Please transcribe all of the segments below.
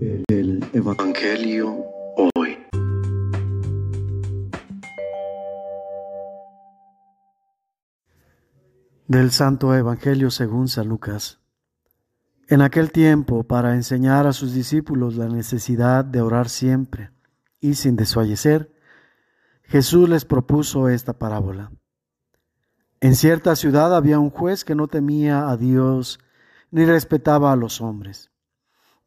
El Evangelio hoy. Del Santo Evangelio según San Lucas. En aquel tiempo, para enseñar a sus discípulos la necesidad de orar siempre y sin desfallecer, Jesús les propuso esta parábola. En cierta ciudad había un juez que no temía a Dios ni respetaba a los hombres.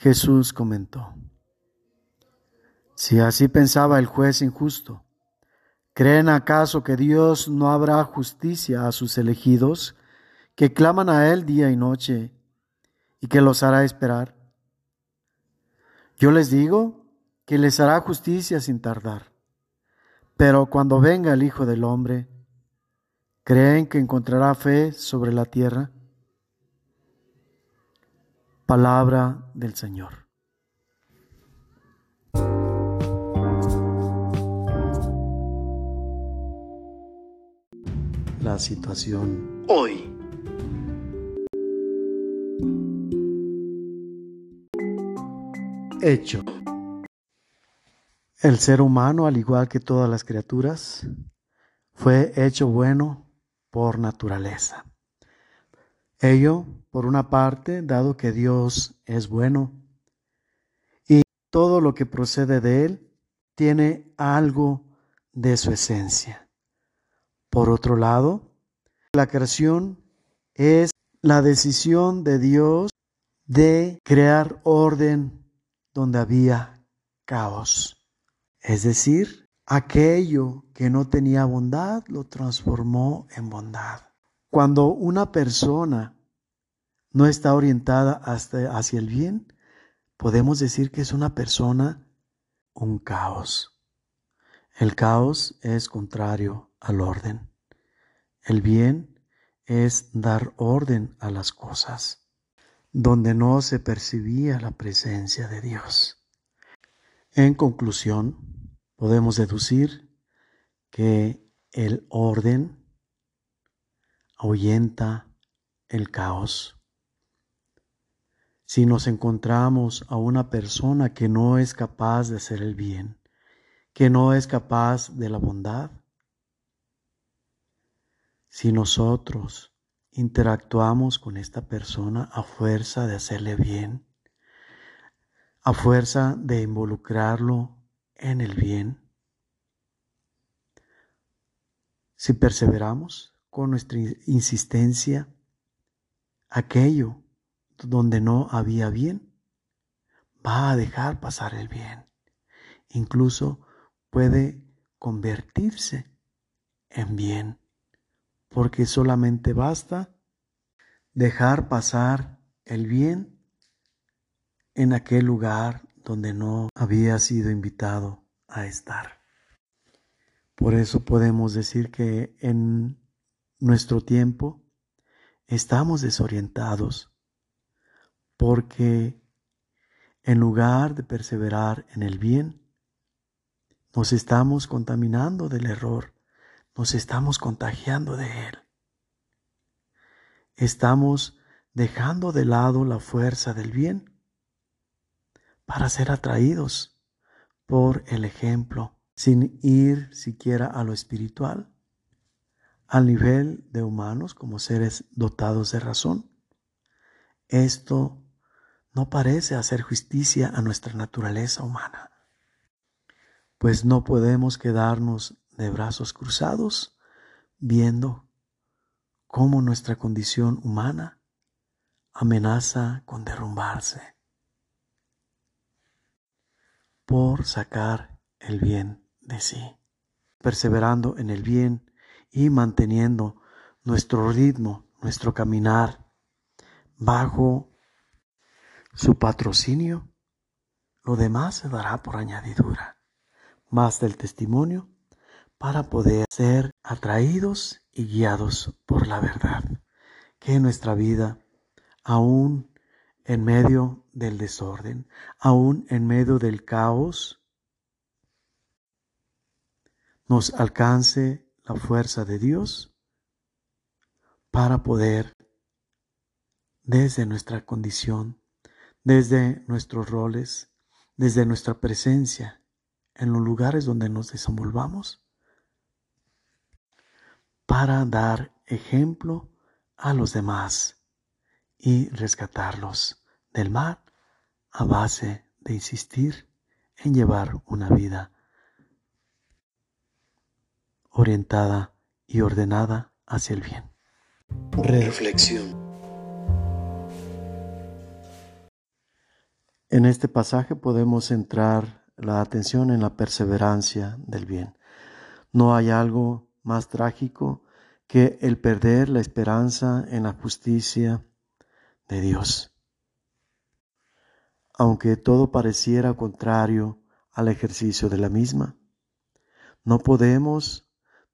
Jesús comentó, si así pensaba el juez injusto, ¿creen acaso que Dios no habrá justicia a sus elegidos que claman a Él día y noche y que los hará esperar? Yo les digo que les hará justicia sin tardar. Pero cuando venga el Hijo del Hombre, ¿creen que encontrará fe sobre la tierra? Palabra del Señor. La situación hoy. Hecho. El ser humano, al igual que todas las criaturas, fue hecho bueno por naturaleza. Ello, por una parte, dado que Dios es bueno y todo lo que procede de Él tiene algo de su esencia. Por otro lado, la creación es la decisión de Dios de crear orden donde había caos. Es decir, aquello que no tenía bondad lo transformó en bondad. Cuando una persona no está orientada hasta, hacia el bien, podemos decir que es una persona un caos. El caos es contrario al orden. El bien es dar orden a las cosas, donde no se percibía la presencia de Dios. En conclusión, podemos deducir que el orden ahuyenta el caos. Si nos encontramos a una persona que no es capaz de hacer el bien, que no es capaz de la bondad, si nosotros interactuamos con esta persona a fuerza de hacerle bien, a fuerza de involucrarlo en el bien, si perseveramos, con nuestra insistencia aquello donde no había bien, va a dejar pasar el bien. Incluso puede convertirse en bien, porque solamente basta dejar pasar el bien en aquel lugar donde no había sido invitado a estar. Por eso podemos decir que en nuestro tiempo, estamos desorientados porque en lugar de perseverar en el bien, nos estamos contaminando del error, nos estamos contagiando de él. Estamos dejando de lado la fuerza del bien para ser atraídos por el ejemplo, sin ir siquiera a lo espiritual al nivel de humanos como seres dotados de razón. Esto no parece hacer justicia a nuestra naturaleza humana, pues no podemos quedarnos de brazos cruzados viendo cómo nuestra condición humana amenaza con derrumbarse por sacar el bien de sí, perseverando en el bien y manteniendo nuestro ritmo, nuestro caminar bajo su patrocinio, lo demás se dará por añadidura. Basta el testimonio para poder ser atraídos y guiados por la verdad. Que nuestra vida, aún en medio del desorden, aún en medio del caos, nos alcance la fuerza de Dios para poder, desde nuestra condición, desde nuestros roles, desde nuestra presencia en los lugares donde nos desenvolvamos, para dar ejemplo a los demás y rescatarlos del mal a base de insistir en llevar una vida orientada y ordenada hacia el bien. Reflexión. En este pasaje podemos centrar la atención en la perseverancia del bien. No hay algo más trágico que el perder la esperanza en la justicia de Dios. Aunque todo pareciera contrario al ejercicio de la misma, no podemos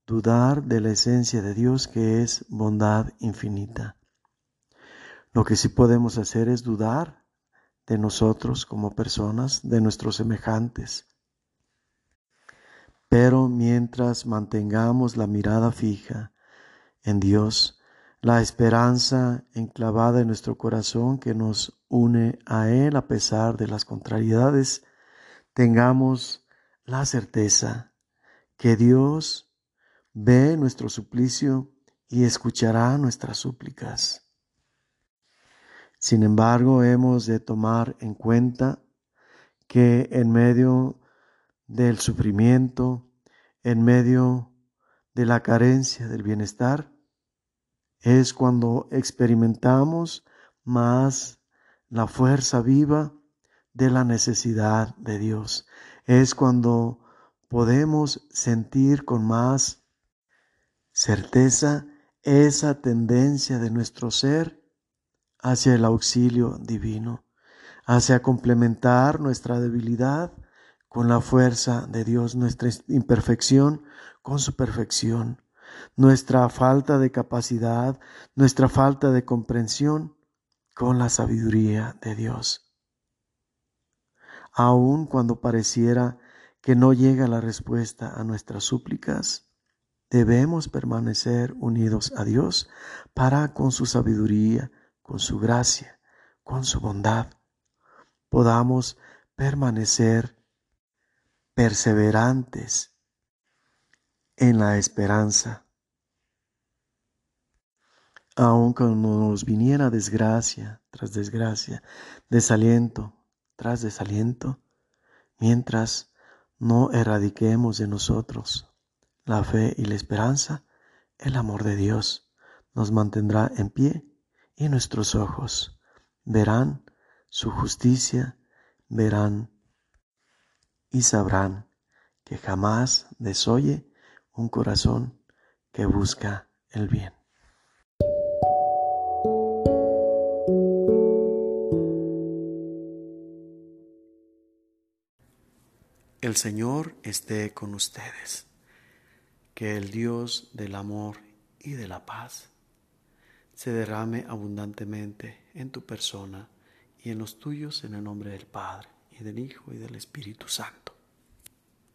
dudar de la esencia de Dios que es bondad infinita. Lo que sí podemos hacer es dudar de nosotros como personas, de nuestros semejantes. Pero mientras mantengamos la mirada fija en Dios, la esperanza enclavada en nuestro corazón que nos une a Él a pesar de las contrariedades, tengamos la certeza que Dios ve nuestro suplicio y escuchará nuestras súplicas. Sin embargo, hemos de tomar en cuenta que en medio del sufrimiento, en medio de la carencia del bienestar, es cuando experimentamos más la fuerza viva de la necesidad de Dios. Es cuando podemos sentir con más certeza esa tendencia de nuestro ser hacia el auxilio divino, hacia complementar nuestra debilidad con la fuerza de Dios, nuestra imperfección con su perfección, nuestra falta de capacidad, nuestra falta de comprensión con la sabiduría de Dios. Aun cuando pareciera que no llega la respuesta a nuestras súplicas, debemos permanecer unidos a Dios para con su sabiduría con su gracia, con su bondad, podamos permanecer perseverantes en la esperanza. Aun cuando nos viniera desgracia tras desgracia, desaliento tras desaliento, mientras no erradiquemos de nosotros la fe y la esperanza, el amor de Dios nos mantendrá en pie y nuestros ojos verán su justicia, verán y sabrán que jamás desoye un corazón que busca el bien. El Señor esté con ustedes. Que el Dios del amor y de la paz se derrame abundantemente en tu persona y en los tuyos en el nombre del Padre y del Hijo y del Espíritu Santo.